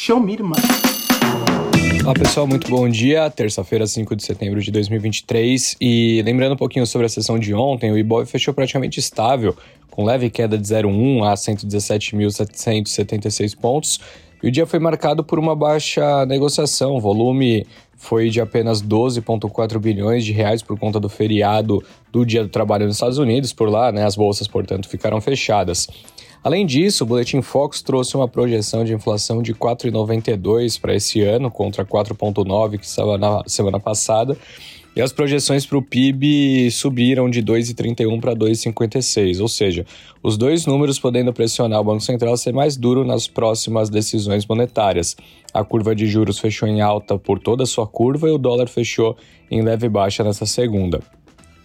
Show me. Olá pessoal, muito bom dia. Terça-feira, 5 de setembro de 2023. E lembrando um pouquinho sobre a sessão de ontem, o Ibov fechou praticamente estável, com leve queda de 0,1 a 117.776 pontos. E o dia foi marcado por uma baixa negociação, o volume foi de apenas 12,4 bilhões de reais por conta do feriado do Dia do Trabalho nos Estados Unidos. Por lá, né, as bolsas, portanto, ficaram fechadas. Além disso, o Boletim Fox trouxe uma projeção de inflação de 4,92 para esse ano, contra 4,9 que estava na semana passada. E as projeções para o PIB subiram de 2,31 para 2,56, ou seja, os dois números podendo pressionar o Banco Central a ser mais duro nas próximas decisões monetárias. A curva de juros fechou em alta por toda a sua curva e o dólar fechou em leve baixa nessa segunda.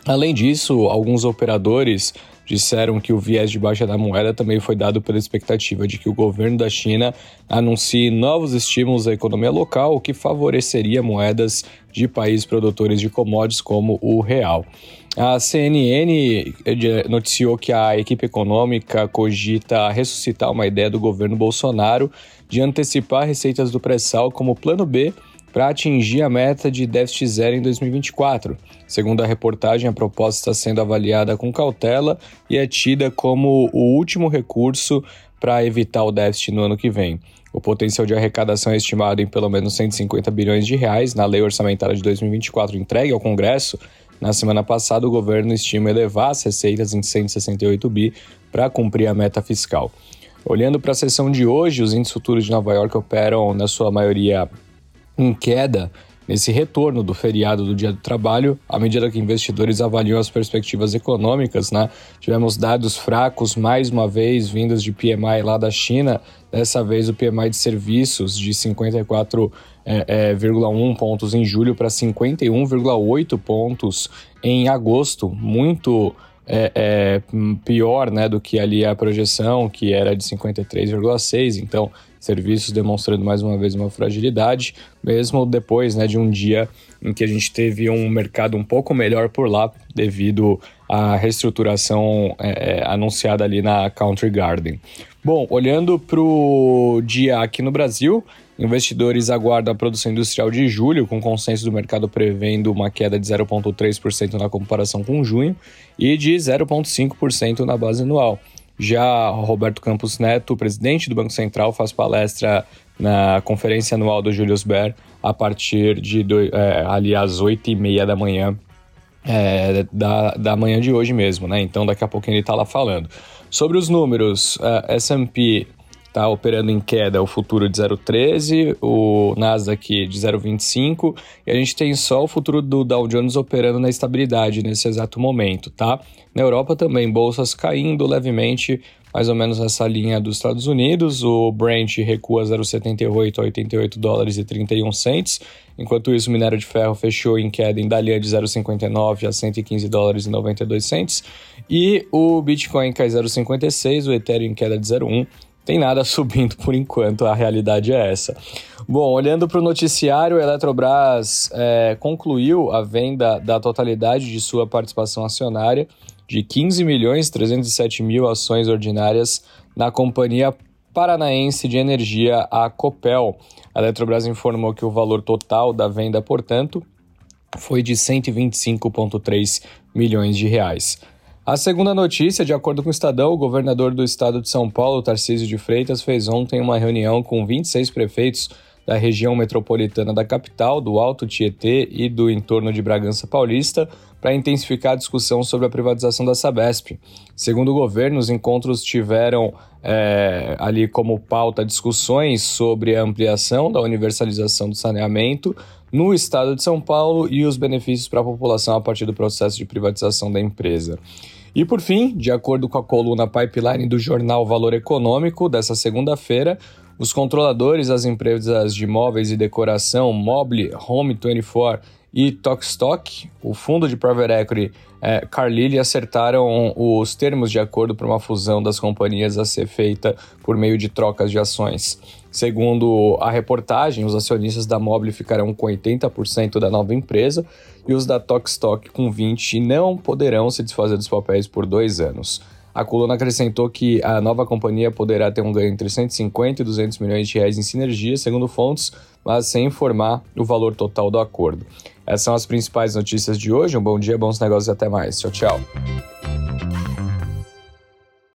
Além disso, alguns operadores disseram que o viés de baixa da moeda também foi dado pela expectativa de que o governo da China anuncie novos estímulos à economia local, o que favoreceria moedas de países produtores de commodities como o real. A CNN noticiou que a equipe econômica cogita ressuscitar uma ideia do governo Bolsonaro de antecipar receitas do pré-sal como plano B para atingir a meta de déficit zero em 2024. Segundo a reportagem, a proposta está sendo avaliada com cautela e é tida como o último recurso para evitar o déficit no ano que vem. O potencial de arrecadação é estimado em pelo menos 150 bilhões de reais na lei orçamentária de 2024 entregue ao Congresso. Na semana passada, o governo estima elevar as receitas em 168 bi para cumprir a meta fiscal. Olhando para a sessão de hoje, os índices futuros de Nova York operam, na sua maioria, em queda nesse retorno do feriado do Dia do Trabalho, à medida que investidores avaliam as perspectivas econômicas, né? Tivemos dados fracos mais uma vez vindos de PMI lá da China, dessa vez o PMI de serviços de 54,1 é, é, pontos em julho para 51,8 pontos em agosto, muito é, é, pior né, do que ali a projeção, que era de 53,6. Então, serviços demonstrando mais uma vez uma fragilidade, mesmo depois né, de um dia em que a gente teve um mercado um pouco melhor por lá, devido à reestruturação é, é anunciada ali na Country Garden. Bom, olhando para o dia aqui no Brasil, Investidores aguardam a produção industrial de julho, com consenso do mercado prevendo uma queda de 0,3% na comparação com junho e de 0,5% na base anual. Já Roberto Campos Neto, presidente do Banco Central, faz palestra na conferência anual do Julius Baer a partir de do, é, ali às 8h30 da manhã, é, da, da manhã de hoje mesmo, né? Então daqui a pouco ele está lá falando. Sobre os números, uh, S&P está operando em queda o futuro de 0,13, o Nasdaq de 0,25 e a gente tem só o futuro do Dow Jones operando na estabilidade nesse exato momento, tá? Na Europa também, bolsas caindo levemente, mais ou menos nessa linha dos Estados Unidos. O Brent recua 0,78 a 88 dólares e 31 cents. Enquanto isso, o minério de ferro fechou em queda em Dalian de 0,59 a 115 dólares e 92 cents. E o Bitcoin cai 0,56, o Ethereum em queda de 0,1 tem nada subindo por enquanto, a realidade é essa. Bom, olhando para o noticiário, a Eletrobras é, concluiu a venda da totalidade de sua participação acionária de 15 milhões 307 mil ações ordinárias na companhia paranaense de energia, a Copel. A Eletrobras informou que o valor total da venda, portanto, foi de 125,3 milhões de reais. A segunda notícia, de acordo com o Estadão, o governador do estado de São Paulo, Tarcísio de Freitas, fez ontem uma reunião com 26 prefeitos da região metropolitana da capital, do Alto Tietê e do entorno de Bragança Paulista, para intensificar a discussão sobre a privatização da Sabesp. Segundo o governo, os encontros tiveram é, ali como pauta discussões sobre a ampliação da universalização do saneamento no estado de São Paulo e os benefícios para a população a partir do processo de privatização da empresa. E por fim, de acordo com a coluna Pipeline do jornal Valor Econômico dessa segunda-feira, os controladores das empresas de móveis e decoração Mobile, Home 24 e Tokstok, o fundo de private equity é, Carlyle, acertaram os termos de acordo para uma fusão das companhias a ser feita por meio de trocas de ações. Segundo a reportagem, os acionistas da Mobile ficarão com 80% da nova empresa e os da Tokstok com 20% e não poderão se desfazer dos papéis por dois anos. A coluna acrescentou que a nova companhia poderá ter um ganho entre 150 e 200 milhões de reais em sinergia, segundo fontes, mas sem informar o valor total do acordo. Essas são as principais notícias de hoje. Um bom dia, bons negócios e até mais. Tchau, tchau.